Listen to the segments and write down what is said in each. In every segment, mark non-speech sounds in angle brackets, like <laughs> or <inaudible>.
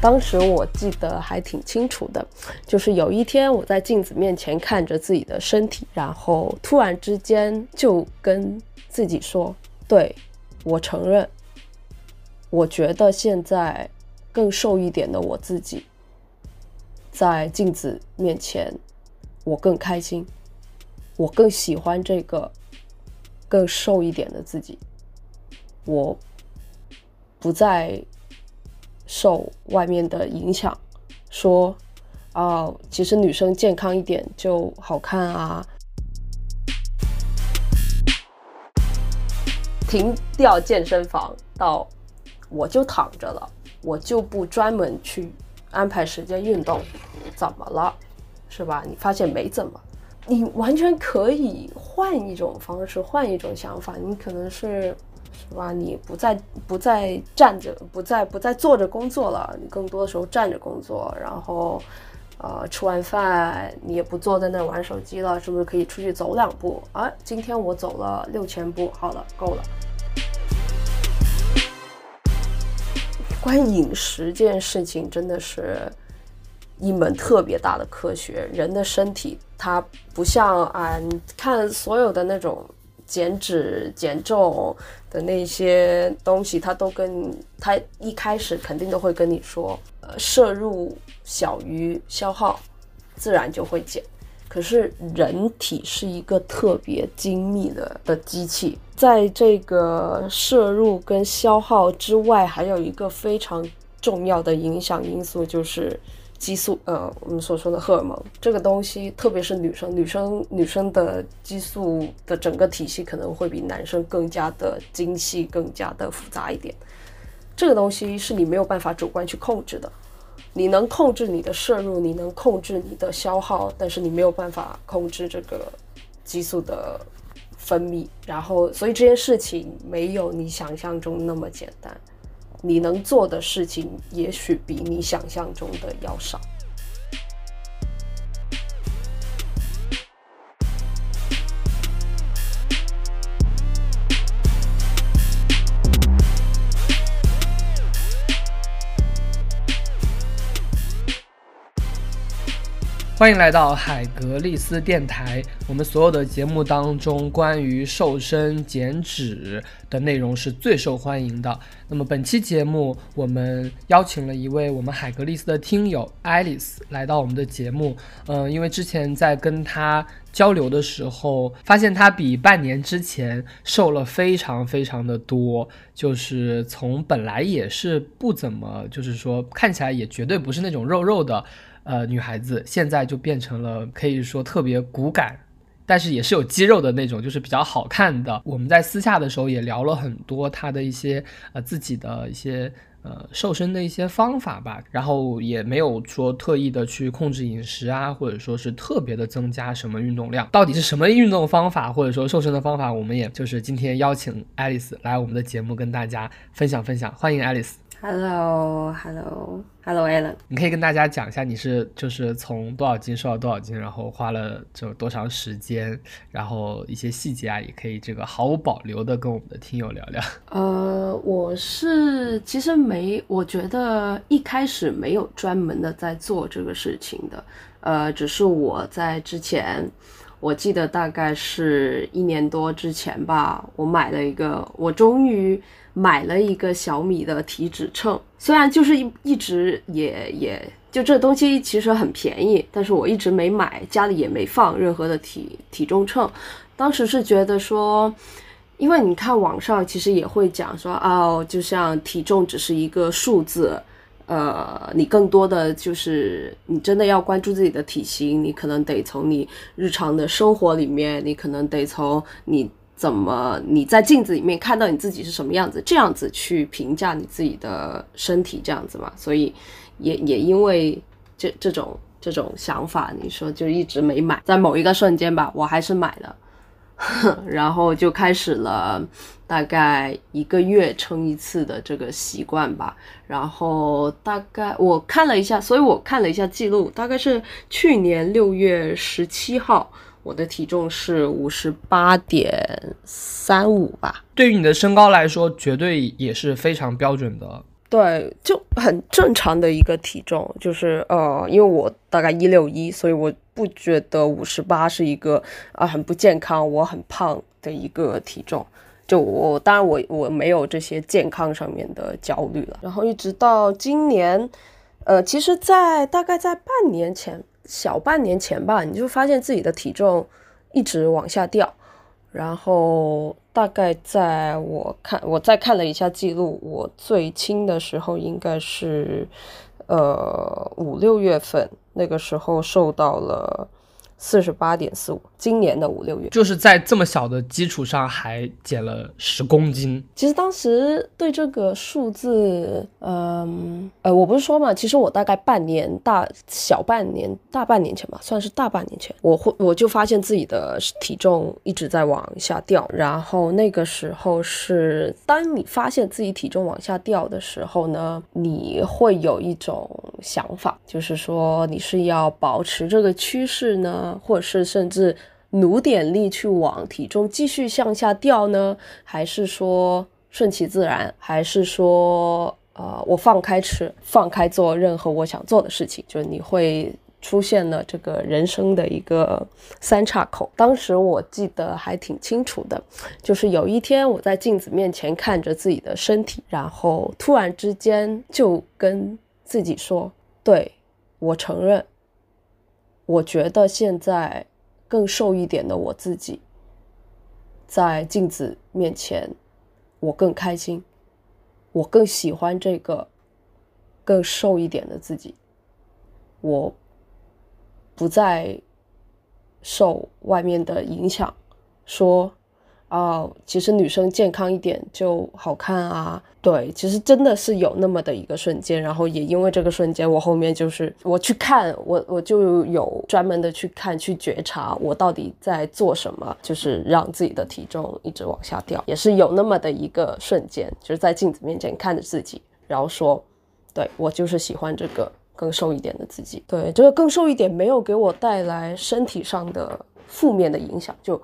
当时我记得还挺清楚的，就是有一天我在镜子面前看着自己的身体，然后突然之间就跟自己说：“对，我承认，我觉得现在更瘦一点的我自己，在镜子面前，我更开心，我更喜欢这个更瘦一点的自己，我不再。”受外面的影响，说，哦，其实女生健康一点就好看啊。停掉健身房，到我就躺着了，我就不专门去安排时间运动，怎么了？是吧？你发现没怎么，你完全可以换一种方式，换一种想法，你可能是。是吧？你不再不再站着，不再不再坐着工作了，你更多的时候站着工作。然后，呃，吃完饭你也不坐在那玩手机了，是不是可以出去走两步？啊，今天我走了六千步，好了，够了。关于饮食这件事情，真的是一门特别大的科学。人的身体它不像啊，你看所有的那种。减脂减重的那些东西，他都跟他一开始肯定都会跟你说，呃，摄入小于消耗，自然就会减。可是人体是一个特别精密的的机器，在这个摄入跟消耗之外，还有一个非常重要的影响因素就是。激素，呃，我们所说的荷尔蒙这个东西，特别是女生，女生女生的激素的整个体系可能会比男生更加的精细，更加的复杂一点。这个东西是你没有办法主观去控制的，你能控制你的摄入，你能控制你的消耗，但是你没有办法控制这个激素的分泌。然后，所以这件事情没有你想象中那么简单。你能做的事情，也许比你想象中的要少。欢迎来到海格力斯电台。我们所有的节目当中，关于瘦身减脂的内容是最受欢迎的。那么本期节目，我们邀请了一位我们海格力斯的听友爱丽丝来到我们的节目。嗯，因为之前在跟她交流的时候，发现她比半年之前瘦了非常非常的多，就是从本来也是不怎么，就是说看起来也绝对不是那种肉肉的。呃，女孩子现在就变成了可以说特别骨感，但是也是有肌肉的那种，就是比较好看的。我们在私下的时候也聊了很多她的一些呃自己的一些呃瘦身的一些方法吧，然后也没有说特意的去控制饮食啊，或者说是特别的增加什么运动量。到底是什么运动方法或者说瘦身的方法，我们也就是今天邀请爱丽丝来我们的节目跟大家分享分享，欢迎爱丽丝。Hello，Hello，Hello，Alan，你可以跟大家讲一下你是就是从多少斤瘦到多少斤，然后花了就多长时间，然后一些细节啊，也可以这个毫无保留的跟我们的听友聊聊。呃，我是其实没，我觉得一开始没有专门的在做这个事情的，呃，只是我在之前，我记得大概是一年多之前吧，我买了一个，我终于。买了一个小米的体脂秤，虽然就是一一直也也就这东西其实很便宜，但是我一直没买，家里也没放任何的体体重秤。当时是觉得说，因为你看网上其实也会讲说，哦，就像体重只是一个数字，呃，你更多的就是你真的要关注自己的体型，你可能得从你日常的生活里面，你可能得从你。怎么你在镜子里面看到你自己是什么样子，这样子去评价你自己的身体，这样子嘛？所以也也因为这这种这种想法，你说就一直没买。在某一个瞬间吧，我还是买了，<laughs> 然后就开始了大概一个月称一次的这个习惯吧。然后大概我看了一下，所以我看了一下记录，大概是去年六月十七号。我的体重是五十八点三五吧。对于你的身高来说，绝对也是非常标准的对，就很正常的一个体重，就是呃，因为我大概一六一，所以我不觉得五十八是一个啊很不健康，我很胖的一个体重。就我当然我我没有这些健康上面的焦虑了。然后一直到今年，呃，其实，在大概在半年前，小半年前吧，你就发现自己的体重一直往下掉，然后。大概在我看，我再看了一下记录，我最轻的时候应该是，呃五六月份，那个时候瘦到了。四十八点四五，今年的五六月，就是在这么小的基础上还减了十公斤。其实当时对这个数字，嗯呃，我不是说嘛，其实我大概半年大小半年大半年前吧，算是大半年前，我会我就发现自己的体重一直在往下掉。然后那个时候是，当你发现自己体重往下掉的时候呢，你会有一种想法，就是说你是要保持这个趋势呢？或者是甚至努点力去往体重继续向下掉呢？还是说顺其自然？还是说呃我放开吃，放开做任何我想做的事情？就你会出现了这个人生的一个三岔口。当时我记得还挺清楚的，就是有一天我在镜子面前看着自己的身体，然后突然之间就跟自己说：“对我承认。”我觉得现在更瘦一点的我自己，在镜子面前，我更开心，我更喜欢这个更瘦一点的自己，我不再受外面的影响，说。哦，其实女生健康一点就好看啊。对，其实真的是有那么的一个瞬间，然后也因为这个瞬间，我后面就是我去看我，我就有专门的去看去觉察我到底在做什么，就是让自己的体重一直往下掉，也是有那么的一个瞬间，就是在镜子面前看着自己，然后说，对我就是喜欢这个更瘦一点的自己。对，这个更瘦一点没有给我带来身体上的负面的影响，就。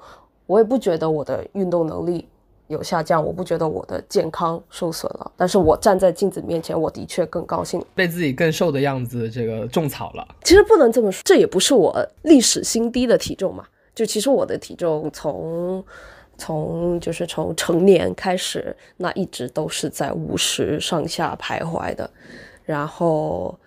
我也不觉得我的运动能力有下降，我不觉得我的健康受损了。但是我站在镜子面前，我的确更高兴，被自己更瘦的样子这个种草了。其实不能这么说，这也不是我历史新低的体重嘛。就其实我的体重从从就是从成年开始，那一直都是在五十上下徘徊的。然后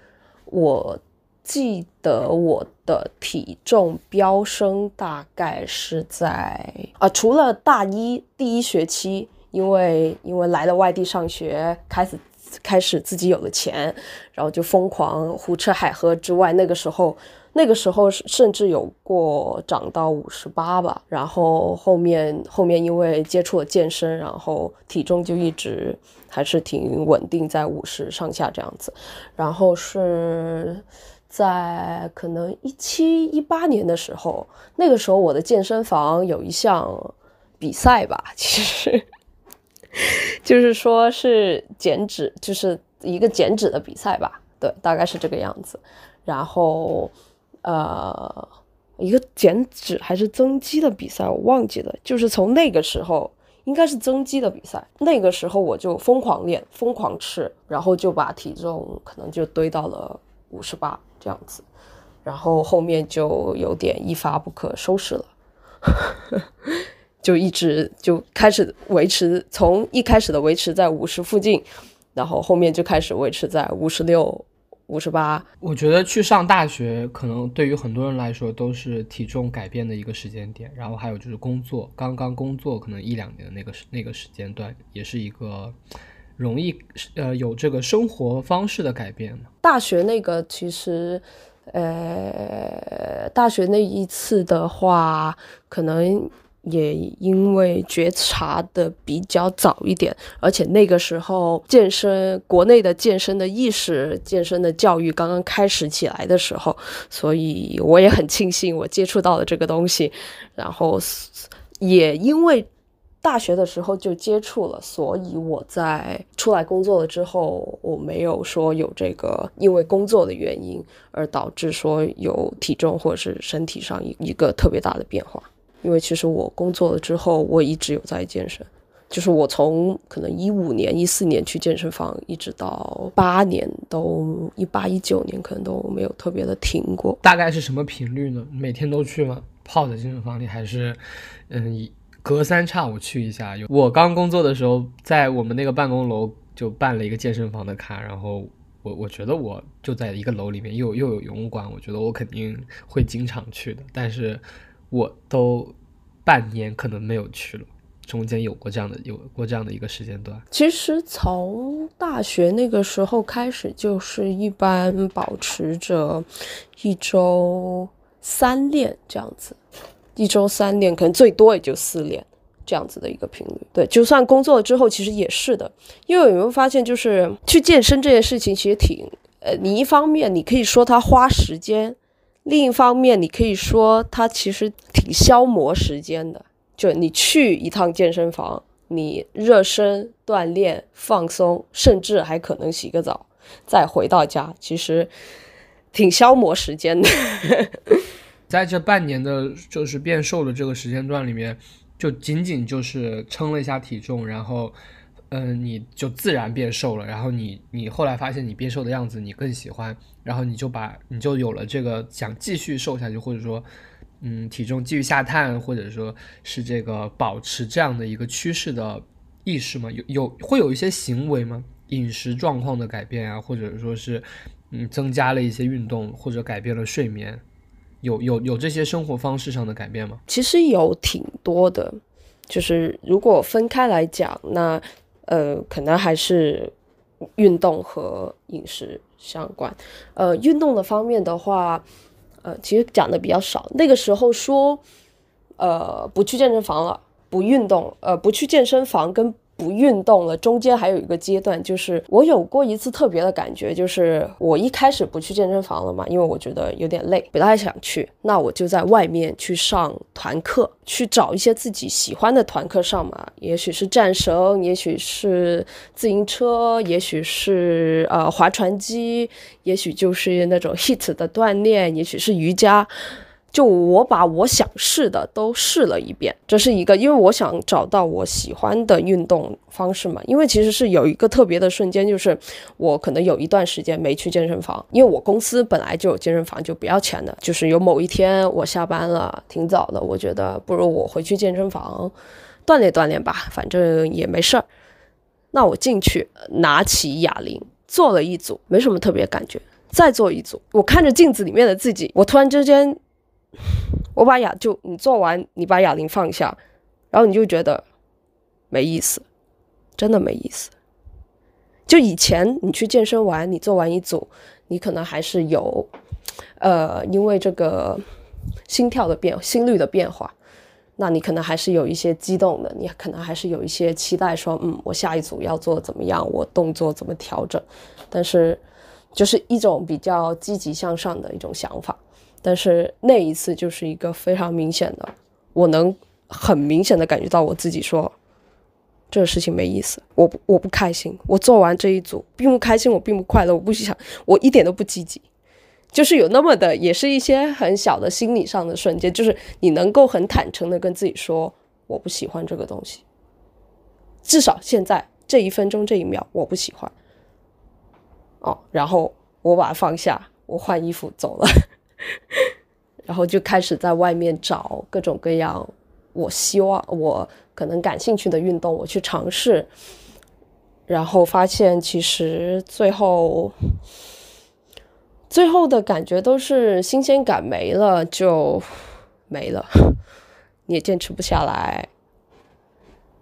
我。记得我的体重飙升大概是在啊，除了大一第一学期，因为因为来了外地上学，开始开始自己有了钱，然后就疯狂胡吃海喝之外，那个时候那个时候甚至有过长到五十八吧，然后后面后面因为接触了健身，然后体重就一直还是挺稳定在五十上下这样子，然后是。在可能一七一八年的时候，那个时候我的健身房有一项比赛吧，其实就是说是减脂，就是一个减脂的比赛吧，对，大概是这个样子。然后呃，一个减脂还是增肌的比赛，我忘记了。就是从那个时候，应该是增肌的比赛，那个时候我就疯狂练，疯狂吃，然后就把体重可能就堆到了五十八。这样子，然后后面就有点一发不可收拾了，<laughs> 就一直就开始维持，从一开始的维持在五十附近，然后后面就开始维持在五十六、五十八。我觉得去上大学，可能对于很多人来说都是体重改变的一个时间点。然后还有就是工作，刚刚工作可能一两年的那个那个时间段，也是一个。容易呃有这个生活方式的改变大学那个其实，呃，大学那一次的话，可能也因为觉察的比较早一点，而且那个时候健身国内的健身的意识、健身的教育刚刚开始起来的时候，所以我也很庆幸我接触到了这个东西，然后也因为。大学的时候就接触了，所以我在出来工作了之后，我没有说有这个因为工作的原因而导致说有体重或者是身体上一一个特别大的变化。因为其实我工作了之后，我一直有在健身，就是我从可能一五年、一四年去健身房，一直到八年，都一八一九年可能都没有特别的停过。大概是什么频率呢？每天都去吗？泡在健身房里，还是嗯，隔三差五去一下？有我刚工作的时候，在我们那个办公楼就办了一个健身房的卡，然后我我觉得我就在一个楼里面，又又有游泳馆，我觉得我肯定会经常去的。但是我都半年可能没有去了。中间有过这样的有过这样的一个时间段。其实从大学那个时候开始，就是一般保持着一周三练这样子，一周三练，可能最多也就四练这样子的一个频率。对，就算工作了之后，其实也是的。因为有没有发现，就是去健身这件事情，其实挺呃，你一方面你可以说它花时间，另一方面你可以说它其实挺消磨时间的。就你去一趟健身房，你热身、锻炼、放松，甚至还可能洗个澡，再回到家，其实挺消磨时间的。在这半年的，就是变瘦的这个时间段里面，就仅仅就是称了一下体重，然后，嗯，你就自然变瘦了。然后你，你后来发现你变瘦的样子你更喜欢，然后你就把你就有了这个想继续瘦下去，或者说。嗯，体重继续下探，或者说是这个保持这样的一个趋势的意识吗？有有会有一些行为吗？饮食状况的改变啊，或者说是嗯增加了一些运动，或者改变了睡眠，有有有这些生活方式上的改变吗？其实有挺多的，就是如果分开来讲，那呃可能还是运动和饮食相关。呃，运动的方面的话。呃，其实讲的比较少。那个时候说，呃，不去健身房了，不运动，呃，不去健身房跟。不运动了，中间还有一个阶段，就是我有过一次特别的感觉，就是我一开始不去健身房了嘛，因为我觉得有点累，不太想去，那我就在外面去上团课，去找一些自己喜欢的团课上嘛，也许是战绳，也许是自行车，也许是呃划船机，也许就是那种 <laughs> HIT 的锻炼，也许是瑜伽。就我把我想试的都试了一遍，这是一个，因为我想找到我喜欢的运动方式嘛。因为其实是有一个特别的瞬间，就是我可能有一段时间没去健身房，因为我公司本来就有健身房，就不要钱的。就是有某一天我下班了，挺早的，我觉得不如我回去健身房锻炼锻炼吧，反正也没事儿。那我进去拿起哑铃做了一组，没什么特别感觉，再做一组，我看着镜子里面的自己，我突然之间。我把哑就你做完，你把哑铃放下，然后你就觉得没意思，真的没意思。就以前你去健身完，你做完一组，你可能还是有，呃，因为这个心跳的变、心率的变化，那你可能还是有一些激动的，你可能还是有一些期待，说，嗯，我下一组要做怎么样，我动作怎么调整，但是就是一种比较积极向上的一种想法。但是那一次就是一个非常明显的，我能很明显的感觉到我自己说，这个事情没意思，我不我不开心，我做完这一组并不开心，我并不快乐，我不想，我一点都不积极，就是有那么的，也是一些很小的心理上的瞬间，就是你能够很坦诚的跟自己说，我不喜欢这个东西，至少现在这一分钟这一秒我不喜欢，哦，然后我把它放下，我换衣服走了。然后就开始在外面找各种各样我希望我可能感兴趣的运动，我去尝试。然后发现其实最后最后的感觉都是新鲜感没了就没了，<laughs> 你也坚持不下来。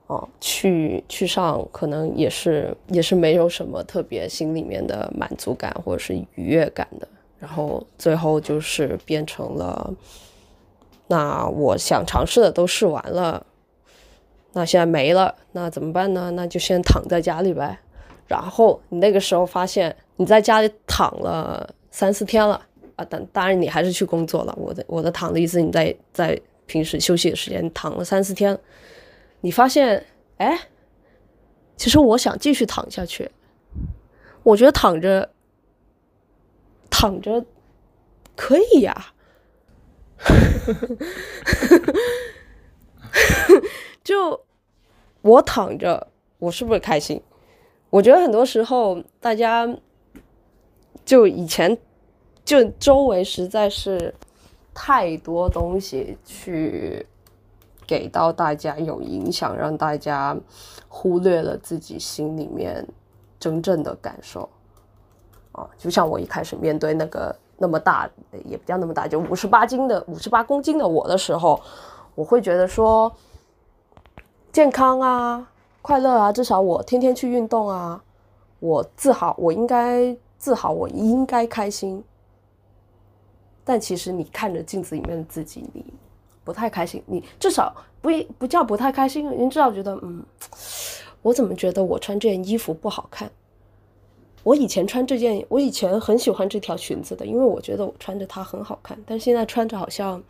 哦，去去上可能也是也是没有什么特别心里面的满足感或者是愉悦感的。然后最后就是变成了，那我想尝试的都试完了，那现在没了，那怎么办呢？那就先躺在家里呗。然后你那个时候发现你在家里躺了三四天了啊，当当然你还是去工作了。我的我的躺的意思，你在在平时休息的时间躺了三四天，你发现哎，其实我想继续躺下去，我觉得躺着。躺着可以呀，<laughs> 就我躺着，我是不是开心？我觉得很多时候大家就以前就周围实在是太多东西去给到大家有影响，让大家忽略了自己心里面真正的感受。啊，就像我一开始面对那个那么大，也不叫那么大，就五十八斤的五十八公斤的我的时候，我会觉得说健康啊。快乐啊！至少我天天去运动啊，我自豪，我应该自豪，我应该开心。但其实你看着镜子里面的自己，你不太开心。你至少不不叫不太开心，你至少觉得，嗯，我怎么觉得我穿这件衣服不好看？我以前穿这件，我以前很喜欢这条裙子的，因为我觉得我穿着它很好看，但是现在穿着好像。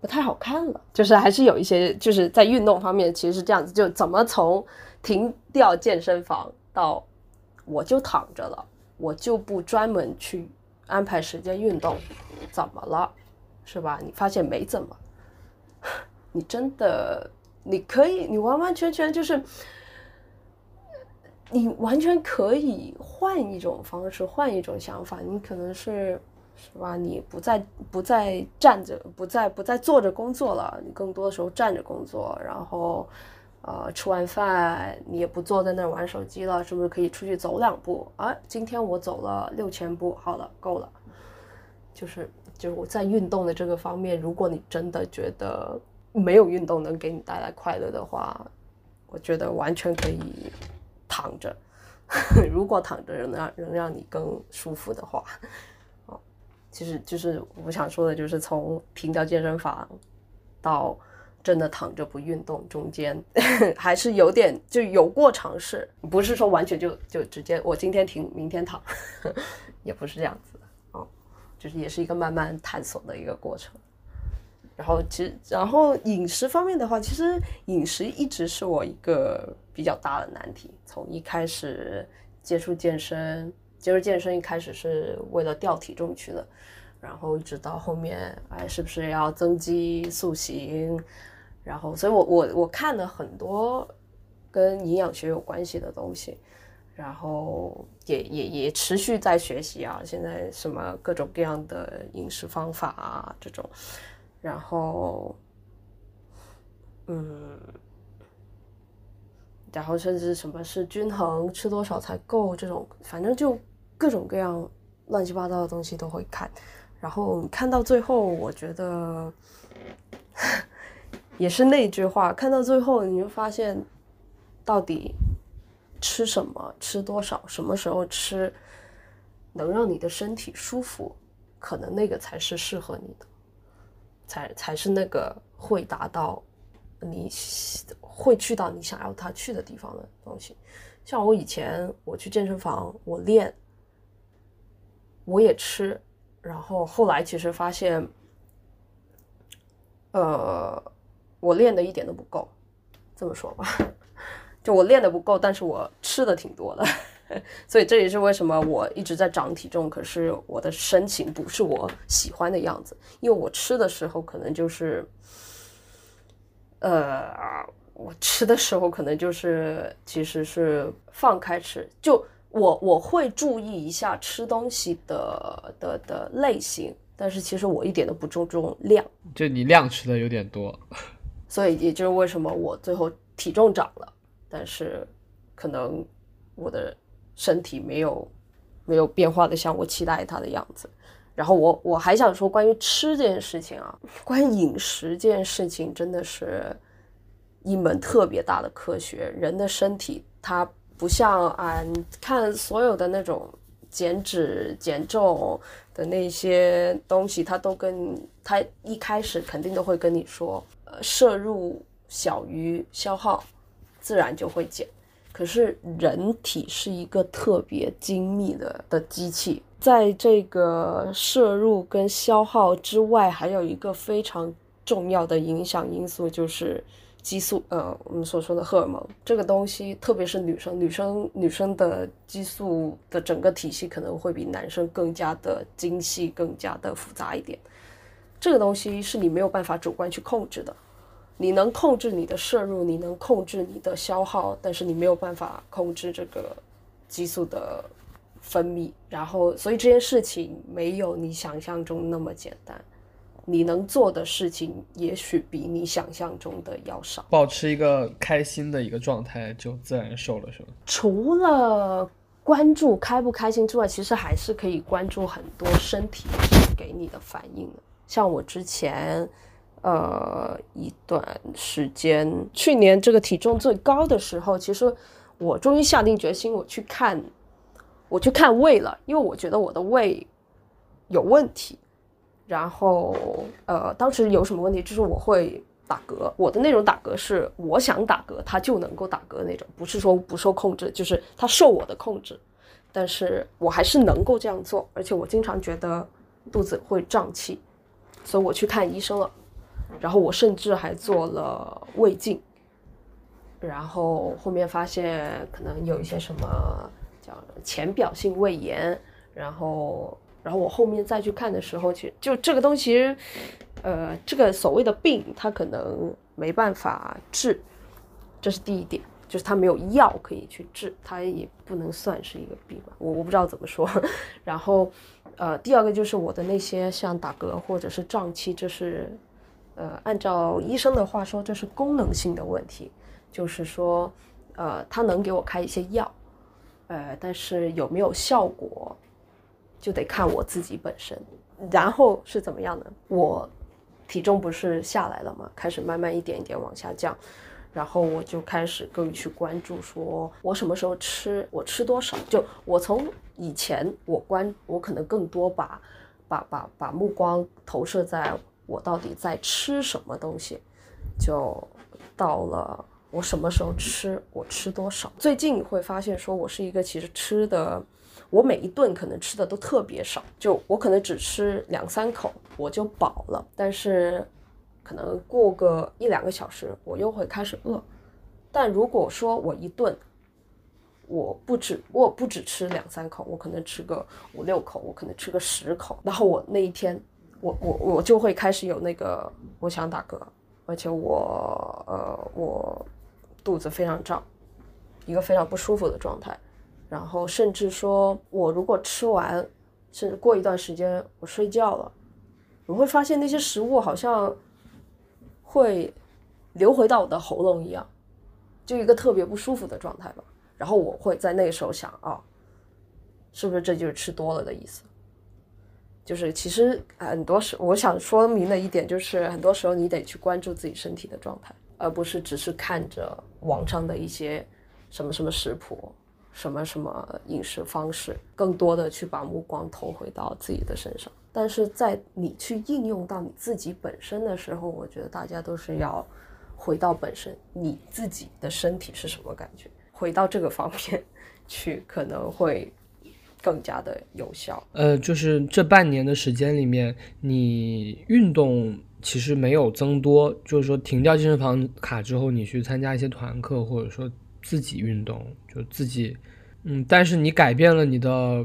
不太好看了，就是还是有一些，就是在运动方面其实是这样子，就怎么从停掉健身房到我就躺着了，我就不专门去安排时间运动，怎么了，是吧？你发现没怎么，<laughs> 你真的你可以，你完完全全就是，你完全可以换一种方式，换一种想法，你可能是。是吧？你不再不再站着，不再不再坐着工作了，你更多的时候站着工作。然后，呃，吃完饭你也不坐在那儿玩手机了，是不是可以出去走两步？啊，今天我走了六千步，好了，够了。就是就是我在运动的这个方面，如果你真的觉得没有运动能给你带来快乐的话，我觉得完全可以躺着。<laughs> 如果躺着能让能让你更舒服的话。其实就是我想说的，就是从停掉健身房到真的躺着不运动，中间 <laughs> 还是有点就有过尝试，不是说完全就就直接我今天停，明天躺，<laughs> 也不是这样子的哦，就是也是一个慢慢探索的一个过程。然后其实，然后饮食方面的话，其实饮食一直是我一个比较大的难题。从一开始接触健身。接触健身一开始是为了掉体重去的，然后一直到后面，哎，是不是要增肌塑形？然后，所以我我我看了很多跟营养学有关系的东西，然后也也也持续在学习啊。现在什么各种各样的饮食方法啊这种，然后，嗯，然后甚至什么是均衡，吃多少才够这种，反正就。各种各样乱七八糟的东西都会看，然后看到最后，我觉得 <laughs> 也是那句话，看到最后你就发现，到底吃什么、吃多少、什么时候吃，能让你的身体舒服，可能那个才是适合你的，才才是那个会达到你会去到你想要他去的地方的东西。像我以前我去健身房，我练。我也吃，然后后来其实发现，呃，我练的一点都不够，这么说吧，<laughs> 就我练的不够，但是我吃的挺多的，<laughs> 所以这也是为什么我一直在长体重，可是我的身形不是我喜欢的样子，因为我吃的时候可能就是，呃，我吃的时候可能就是其实是放开吃就。我我会注意一下吃东西的的的类型，但是其实我一点都不注重量，就你量吃的有点多，<laughs> 所以也就是为什么我最后体重涨了，但是可能我的身体没有没有变化的像我期待它的样子。然后我我还想说关于吃这件事情啊，关于饮食这件事情真的是一门特别大的科学，人的身体它。不像啊，你看所有的那种减脂减重的那些东西，它都跟它一开始肯定都会跟你说，呃，摄入小于消耗，自然就会减。可是人体是一个特别精密的的机器，在这个摄入跟消耗之外，还有一个非常重要的影响因素就是。激素，呃，我们所说的荷尔蒙这个东西，特别是女生，女生女生的激素的整个体系可能会比男生更加的精细，更加的复杂一点。这个东西是你没有办法主观去控制的，你能控制你的摄入，你能控制你的消耗，但是你没有办法控制这个激素的分泌。然后，所以这件事情没有你想象中那么简单。你能做的事情，也许比你想象中的要少。保持一个开心的一个状态，就自然瘦了，是吗？除了关注开不开心之外，其实还是可以关注很多身体给你的反应的。像我之前，呃，一段时间，去年这个体重最高的时候，其实我终于下定决心，我去看，我去看胃了，因为我觉得我的胃有问题。然后，呃，当时有什么问题？就是我会打嗝，我的那种打嗝是我想打嗝，它就能够打嗝那种，不是说不受控制，就是它受我的控制，但是我还是能够这样做，而且我经常觉得肚子会胀气，所以我去看医生了，然后我甚至还做了胃镜，然后后面发现可能有一些什么叫浅表性胃炎，然后。然后我后面再去看的时候，其实就这个东西，呃，这个所谓的病，它可能没办法治，这是第一点，就是它没有药可以去治，它也不能算是一个病吧，我我不知道怎么说。<laughs> 然后，呃，第二个就是我的那些像打嗝或者是胀气，这是，呃，按照医生的话说，这是功能性的问题，就是说，呃，他能给我开一些药，呃，但是有没有效果？就得看我自己本身，然后是怎么样的？我体重不是下来了吗？开始慢慢一点一点往下降，然后我就开始更去关注，说我什么时候吃，我吃多少。就我从以前我关，我可能更多把把把把目光投射在我到底在吃什么东西，就到了我什么时候吃，我吃多少。最近你会发现，说我是一个其实吃的。我每一顿可能吃的都特别少，就我可能只吃两三口我就饱了，但是可能过个一两个小时我又会开始饿。但如果说我一顿我不止我不只吃两三口，我可能吃个五六口，我可能吃个十口，然后我那一天我我我就会开始有那个我想打嗝，而且我呃我肚子非常胀，一个非常不舒服的状态。然后甚至说，我如果吃完，甚至过一段时间我睡觉了，我会发现那些食物好像会流回到我的喉咙一样，就一个特别不舒服的状态吧。然后我会在那个时候想啊，是不是这就是吃多了的意思？就是其实很多时，我想说明的一点就是，很多时候你得去关注自己身体的状态，而不是只是看着网上的一些什么什么食谱。什么什么饮食方式，更多的去把目光投回到自己的身上。但是在你去应用到你自己本身的时候，我觉得大家都是要回到本身，你自己的身体是什么感觉，回到这个方面去，可能会更加的有效。呃，就是这半年的时间里面，你运动其实没有增多，就是说停掉健身房卡之后，你去参加一些团课，或者说自己运动，就自己。嗯，但是你改变了你的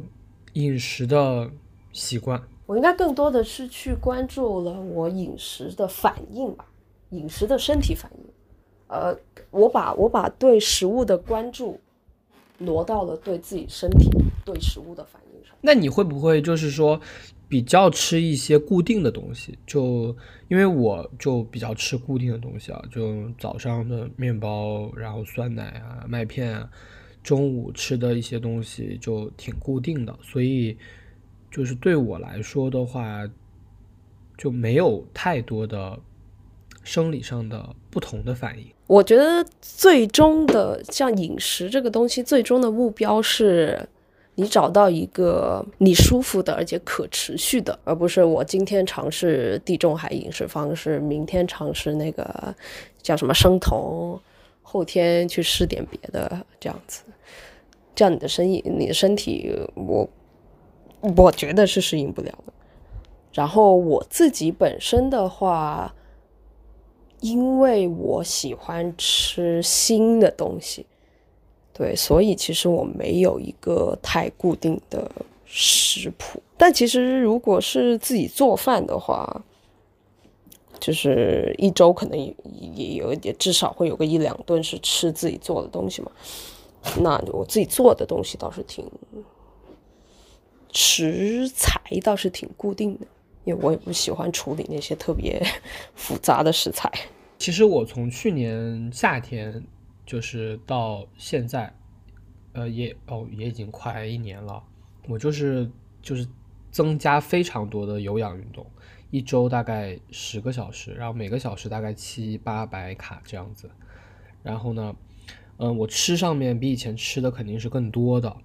饮食的习惯。我应该更多的是去关注了我饮食的反应吧，饮食的身体反应。呃，我把我把对食物的关注挪到了对自己身体对食物的反应上。那你会不会就是说比较吃一些固定的东西？就因为我就比较吃固定的东西啊，就早上的面包，然后酸奶啊，麦片啊。中午吃的一些东西就挺固定的，所以就是对我来说的话，就没有太多的生理上的不同的反应。我觉得最终的像饮食这个东西，最终的目标是你找到一个你舒服的而且可持续的，而不是我今天尝试地中海饮食方式，明天尝试那个叫什么生酮。后天去试点别的，这样子，这样你的身体，你的身体，我我觉得是适应不了的。然后我自己本身的话，因为我喜欢吃新的东西，对，所以其实我没有一个太固定的食谱。但其实如果是自己做饭的话，就是一周可能也也有也至少会有个一两顿是吃自己做的东西嘛。那我自己做的东西倒是挺食材倒是挺固定的，因为我也不喜欢处理那些特别 <laughs> 复杂的食材。其实我从去年夏天就是到现在，呃，也哦也已经快一年了，我就是就是增加非常多的有氧运动，一周大概十个小时，然后每个小时大概七八百卡这样子，然后呢。嗯，我吃上面比以前吃的肯定是更多的，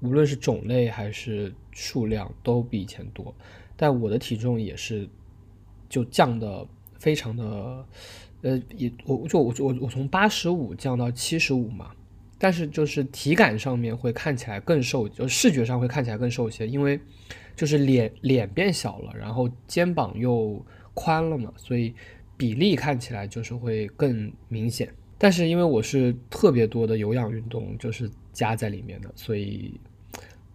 无论是种类还是数量都比以前多，但我的体重也是就降的非常的，呃，也我就我我我从八十五降到七十五嘛，但是就是体感上面会看起来更瘦，就视觉上会看起来更瘦一些，因为就是脸脸变小了，然后肩膀又宽了嘛，所以比例看起来就是会更明显。但是因为我是特别多的有氧运动，就是加在里面的，所以，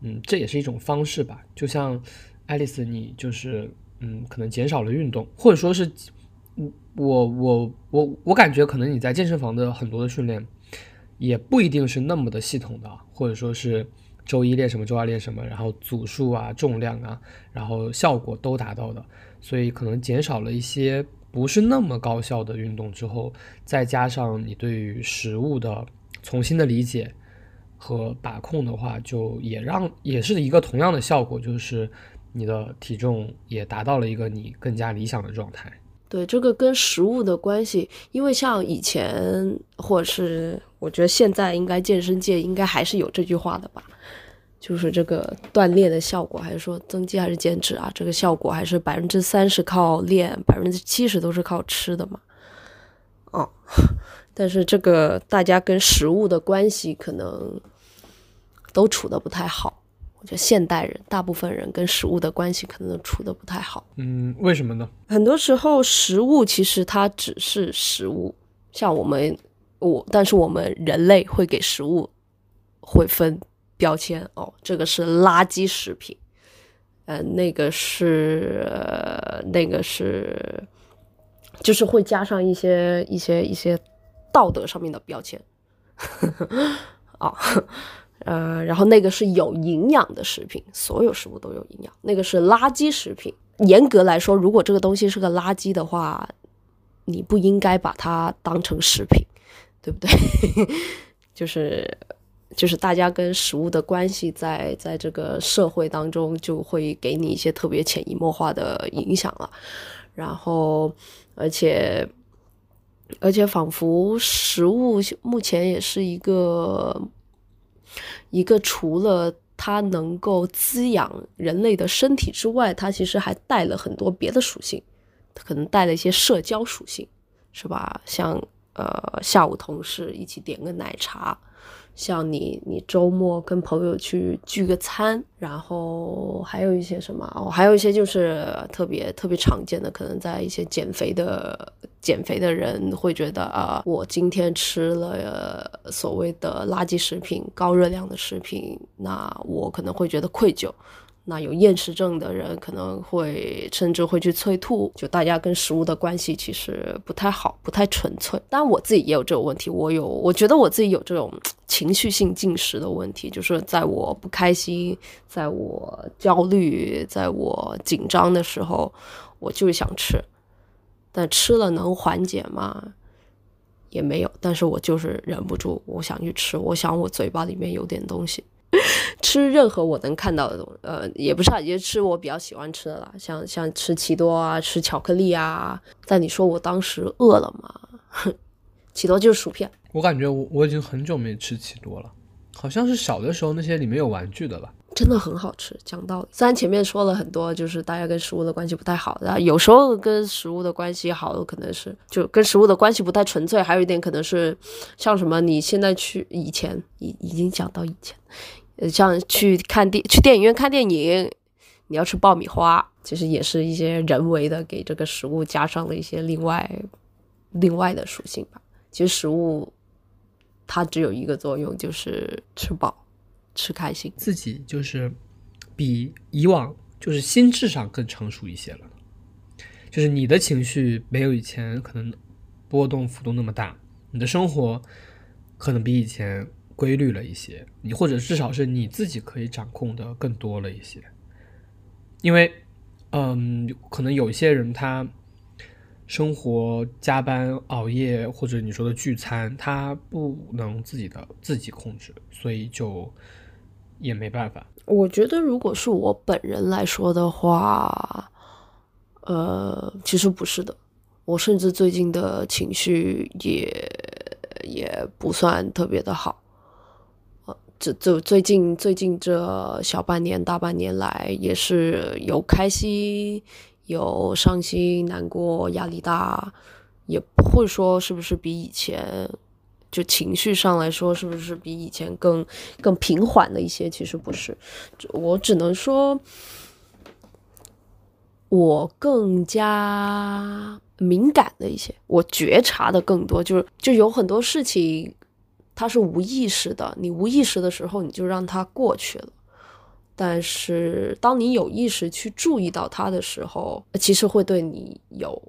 嗯，这也是一种方式吧。就像爱丽丝，你就是嗯，可能减少了运动，或者说是，我我我我感觉可能你在健身房的很多的训练，也不一定是那么的系统的，或者说是周一练什么，周二练什么，然后组数啊、重量啊，然后效果都达到的，所以可能减少了一些。不是那么高效的运动之后，再加上你对于食物的重新的理解和把控的话，就也让也是一个同样的效果，就是你的体重也达到了一个你更加理想的状态。对这个跟食物的关系，因为像以前或者是我觉得现在应该健身界应该还是有这句话的吧。就是这个锻炼的效果，还是说增肌还是减脂啊？这个效果还是百分之三十靠练，百分之七十都是靠吃的嘛？哦，<laughs> 但是这个大家跟食物的关系可能都处的不太好。我觉得现代人大部分人跟食物的关系可能都处的不太好。嗯，为什么呢？很多时候食物其实它只是食物，像我们我，但是我们人类会给食物会分。标签哦，这个是垃圾食品，呃，那个是那个是，就是会加上一些一些一些道德上面的标签，啊，<laughs> 呃，然后那个是有营养的食品，所有食物都有营养，那个是垃圾食品。严格来说，如果这个东西是个垃圾的话，你不应该把它当成食品，对不对？就是。就是大家跟食物的关系，在在这个社会当中，就会给你一些特别潜移默化的影响了。然后，而且，而且仿佛食物目前也是一个一个除了它能够滋养人类的身体之外，它其实还带了很多别的属性，可能带了一些社交属性，是吧？像呃，下午同事一起点个奶茶。像你，你周末跟朋友去聚个餐，然后还有一些什么哦，还有一些就是特别特别常见的，可能在一些减肥的减肥的人会觉得啊，我今天吃了所谓的垃圾食品、高热量的食品，那我可能会觉得愧疚。那有厌食症的人可能会甚至会去催吐，就大家跟食物的关系其实不太好，不太纯粹。当然我自己也有这个问题，我有，我觉得我自己有这种情绪性进食的问题，就是在我不开心、在我焦虑、在我紧张的时候，我就是想吃，但吃了能缓解吗？也没有，但是我就是忍不住，我想去吃，我想我嘴巴里面有点东西。<laughs> 吃任何我能看到的东，呃，也不是，也吃我比较喜欢吃的啦，像像吃奇多啊，吃巧克力啊。但你说我当时饿了吗？<laughs> 奇多就是薯片。我感觉我我已经很久没吃奇多了，好像是小的时候那些里面有玩具的吧。真的很好吃，讲道理。虽然前面说了很多，就是大家跟食物的关系不太好，然后有时候跟食物的关系好，可能是就跟食物的关系不太纯粹。还有一点可能是像什么，你现在去以前已已经讲到以前。像去看电去电影院看电影，你要吃爆米花，其实也是一些人为的给这个食物加上了一些另外另外的属性吧。其实食物它只有一个作用，就是吃饱、吃开心。自己就是比以往就是心智上更成熟一些了。就是你的情绪没有以前可能波动幅度那么大，你的生活可能比以前规律了一些，你或者至少是你自己可以掌控的更多了一些。因为，嗯，可能有些人他生活加班熬夜，或者你说的聚餐，他不能自己的自己控制，所以就也没办法。我觉得，如果是我本人来说的话，呃，其实不是的。我甚至最近的情绪也也不算特别的好。呃，这这最近最近这小半年大半年来，也是有开心，有伤心、难过、压力大，也不会说是不是比以前。就情绪上来说，是不是比以前更更平缓了一些？其实不是，我只能说，我更加敏感了一些，我觉察的更多，就是就有很多事情，它是无意识的，你无意识的时候，你就让它过去了。但是当你有意识去注意到它的时候，其实会对你有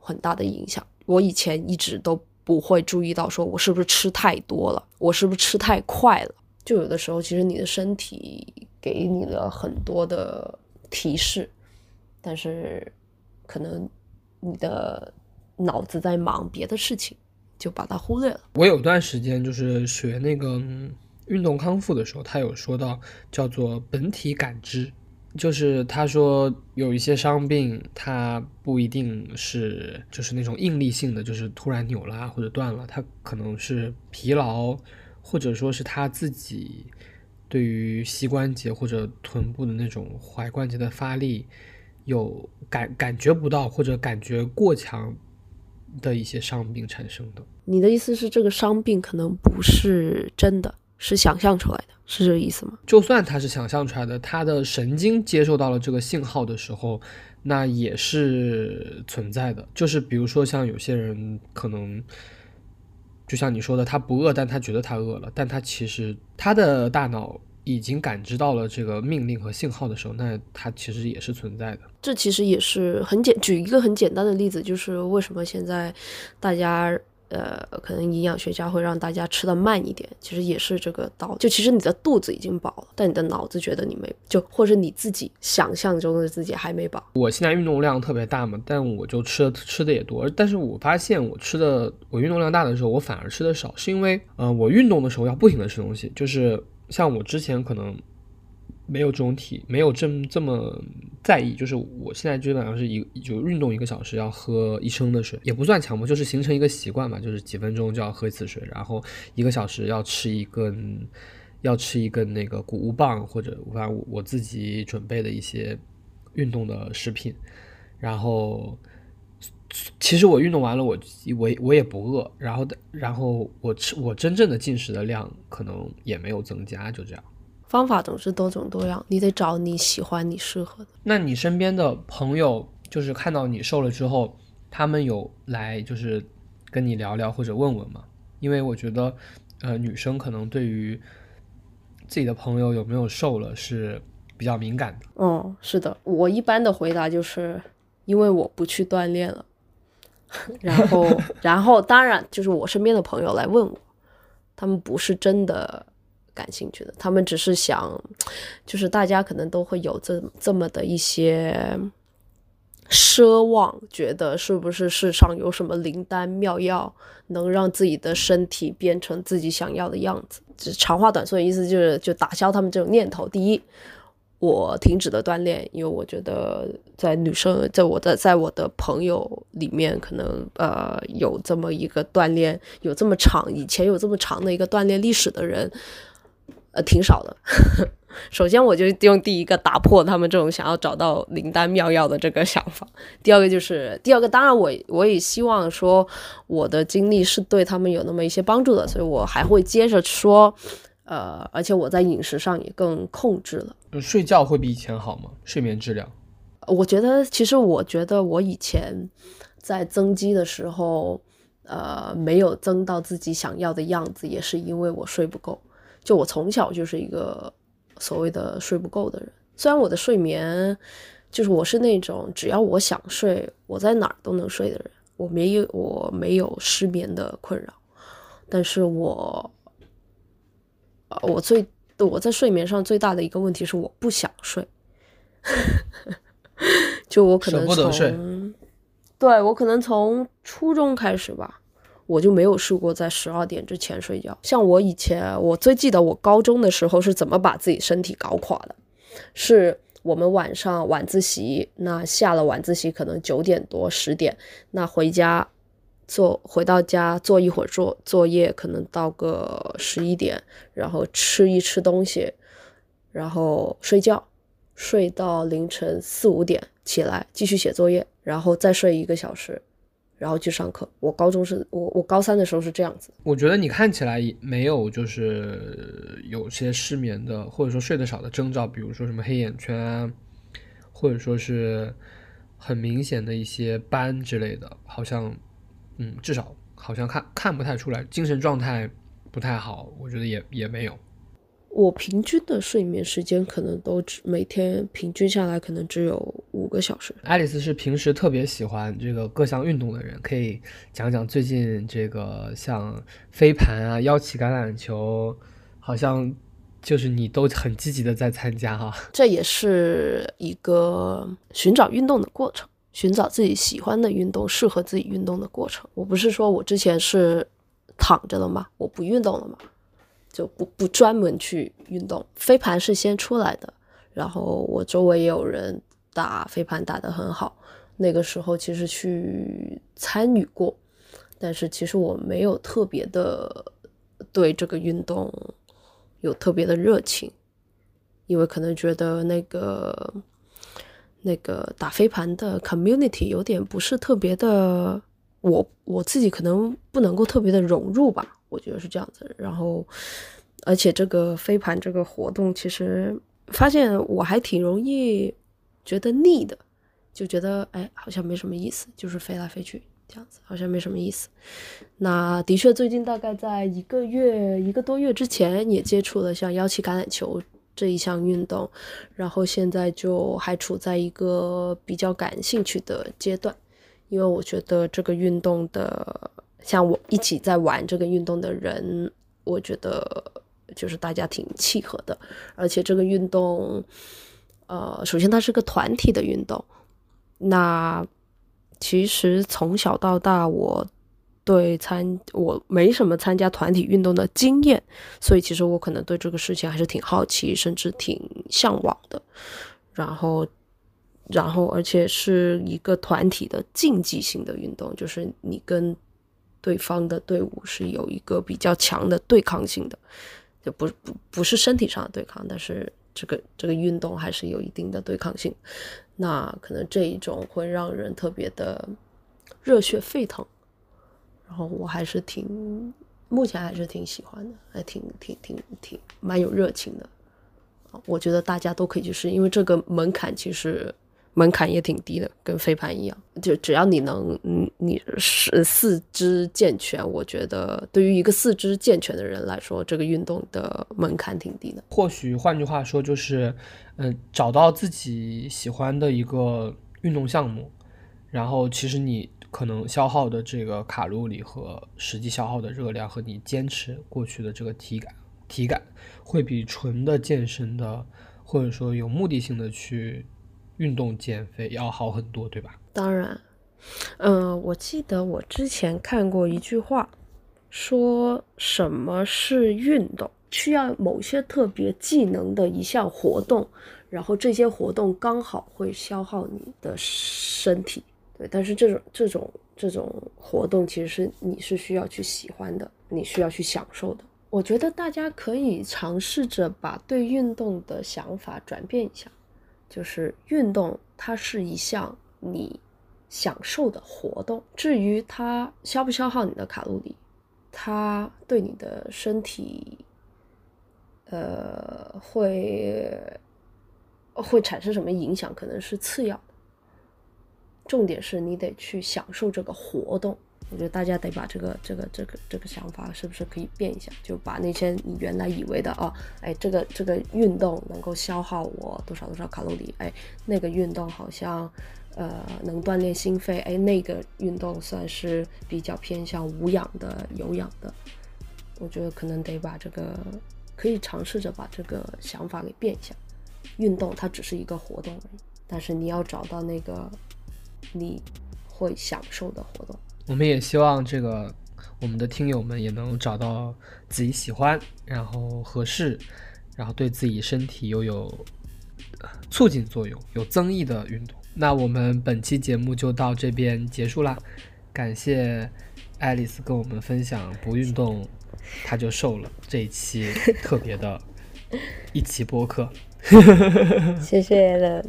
很大的影响。我以前一直都。不会注意到，说我是不是吃太多了，我是不是吃太快了？就有的时候，其实你的身体给你了很多的提示，但是可能你的脑子在忙别的事情，就把它忽略了。我有段时间就是学那个运动康复的时候，他有说到叫做本体感知。就是他说有一些伤病，它不一定是就是那种应力性的，就是突然扭了或者断了，它可能是疲劳，或者说是他自己对于膝关节或者臀部的那种踝关节的发力有感感觉不到或者感觉过强的一些伤病产生的。你的意思是这个伤病可能不是真的？是想象出来的，是这个意思吗？就算他是想象出来的，他的神经接受到了这个信号的时候，那也是存在的。就是比如说，像有些人可能，就像你说的，他不饿，但他觉得他饿了，但他其实他的大脑已经感知到了这个命令和信号的时候，那他其实也是存在的。这其实也是很简，举一个很简单的例子，就是为什么现在大家。呃，可能营养学家会让大家吃的慢一点，其实也是这个道理。就其实你的肚子已经饱了，但你的脑子觉得你没，就或者你自己想象中的自己还没饱。我现在运动量特别大嘛，但我就吃的吃的也多。但是我发现我吃的，我运动量大的时候，我反而吃的少，是因为，呃，我运动的时候要不停的吃东西，就是像我之前可能。没有这种体，没有这么这么在意。就是我现在基本上是一就运动一个小时要喝一升的水，也不算强迫，就是形成一个习惯嘛。就是几分钟就要喝一次水，然后一个小时要吃一根，要吃一根那个谷物棒或者反正我自己准备的一些运动的食品。然后其实我运动完了，我我我也不饿。然后然后我吃我真正的进食的量可能也没有增加，就这样。方法总是多种多样，你得找你喜欢、你适合的。那你身边的朋友，就是看到你瘦了之后，他们有来就是跟你聊聊或者问问吗？因为我觉得，呃，女生可能对于自己的朋友有没有瘦了是比较敏感的。嗯，是的，我一般的回答就是因为我不去锻炼了。<laughs> 然后，然后当然就是我身边的朋友来问我，他们不是真的。感兴趣的，他们只是想，<tsk> 就是大家可能都会有这这么的一些奢望，觉得是不是世上有什么灵丹妙药，能让自己的身体变成自己想要的样子。长话短说意思就是，就打消他们这种念头。第一，我停止了锻炼，因为我觉得在女生，在我的在我的朋友里面，可能呃有这么一个锻炼，有这么长，以前有这么长的一个锻炼历史的人。呃，挺少的。<laughs> 首先，我就用第一个打破他们这种想要找到灵丹妙药的这个想法。第二个就是，第二个当然我我也希望说我的经历是对他们有那么一些帮助的，所以我还会接着说。呃，而且我在饮食上也更控制了。睡觉会比以前好吗？睡眠质量？我觉得，其实我觉得我以前在增肌的时候，呃，没有增到自己想要的样子，也是因为我睡不够。就我从小就是一个所谓的睡不够的人，虽然我的睡眠就是我是那种只要我想睡，我在哪儿都能睡的人。我没有我没有失眠的困扰，但是我，呃，我最我在睡眠上最大的一个问题是我不想睡，<laughs> 就我可能从，对我可能从初中开始吧，我就没有试过在十二点之前睡觉。像我以前，我最记得我高中的时候是怎么把自己身体搞垮的，是。我们晚上晚自习，那下了晚自习可能九点多十点，那回家做回到家做一会儿作作业，可能到个十一点，然后吃一吃东西，然后睡觉，睡到凌晨四五点起来继续写作业，然后再睡一个小时。然后去上课。我高中是我我高三的时候是这样子。我觉得你看起来没有就是有些失眠的或者说睡得少的征兆，比如说什么黑眼圈啊，或者说是很明显的一些斑之类的，好像嗯至少好像看看不太出来，精神状态不太好，我觉得也也没有。我平均的睡眠时间可能都只每天平均下来可能只有五个小时。爱丽丝是平时特别喜欢这个各项运动的人，可以讲讲最近这个像飞盘啊、腰旗橄榄球，好像就是你都很积极的在参加哈。这也是一个寻找运动的过程，寻找自己喜欢的运动、适合自己运动的过程。我不是说我之前是躺着了吗？我不运动了吗？就不不专门去运动，飞盘是先出来的，然后我周围也有人打飞盘打得很好，那个时候其实去参与过，但是其实我没有特别的对这个运动有特别的热情，因为可能觉得那个那个打飞盘的 community 有点不是特别的，我我自己可能不能够特别的融入吧。我觉得是这样子，然后，而且这个飞盘这个活动，其实发现我还挺容易觉得腻的，就觉得哎，好像没什么意思，就是飞来飞去这样子，好像没什么意思。那的确，最近大概在一个月一个多月之前，也接触了像幺七橄榄球这一项运动，然后现在就还处在一个比较感兴趣的阶段，因为我觉得这个运动的。像我一起在玩这个运动的人，我觉得就是大家挺契合的，而且这个运动，呃，首先它是个团体的运动。那其实从小到大，我对参我没什么参加团体运动的经验，所以其实我可能对这个事情还是挺好奇，甚至挺向往的。然后，然后而且是一个团体的竞技性的运动，就是你跟对方的队伍是有一个比较强的对抗性的，就不不不是身体上的对抗，但是这个这个运动还是有一定的对抗性。那可能这一种会让人特别的热血沸腾，然后我还是挺目前还是挺喜欢的，还挺挺挺挺蛮有热情的。我觉得大家都可以去试，因为这个门槛其实。门槛也挺低的，跟飞盘一样，就只要你能，你，你是四肢健全，我觉得对于一个四肢健全的人来说，这个运动的门槛挺低的。或许换句话说，就是，嗯，找到自己喜欢的一个运动项目，然后其实你可能消耗的这个卡路里和实际消耗的热量，和你坚持过去的这个体感，体感会比纯的健身的，或者说有目的性的去。运动减肥要好很多，对吧？当然，嗯，我记得我之前看过一句话，说什么是运动？需要某些特别技能的一项活动，然后这些活动刚好会消耗你的身体。对，但是这种这种这种活动其实是你是需要去喜欢的，你需要去享受的。我觉得大家可以尝试着把对运动的想法转变一下。就是运动，它是一项你享受的活动。至于它消不消耗你的卡路里，它对你的身体，呃，会会产生什么影响，可能是次要的。重点是你得去享受这个活动。我觉得大家得把这个这个这个这个想法是不是可以变一下，就把那些你原来以为的啊，哎，这个这个运动能够消耗我多少多少卡路里，哎，那个运动好像呃能锻炼心肺，哎，那个运动算是比较偏向无氧的有氧的。我觉得可能得把这个可以尝试着把这个想法给变一下，运动它只是一个活动而已，但是你要找到那个你会享受的活动。我们也希望这个我们的听友们也能找到自己喜欢，然后合适，然后对自己身体又有促进作用、有增益的运动。那我们本期节目就到这边结束啦，感谢爱丽丝跟我们分享不运动她就瘦了这一期特别的一期播客。<laughs> 谢谢人，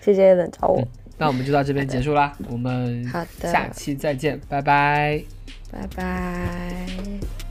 谢谢人找我。那我们就到这边结束啦，我们好的，下期再见，拜拜，拜拜。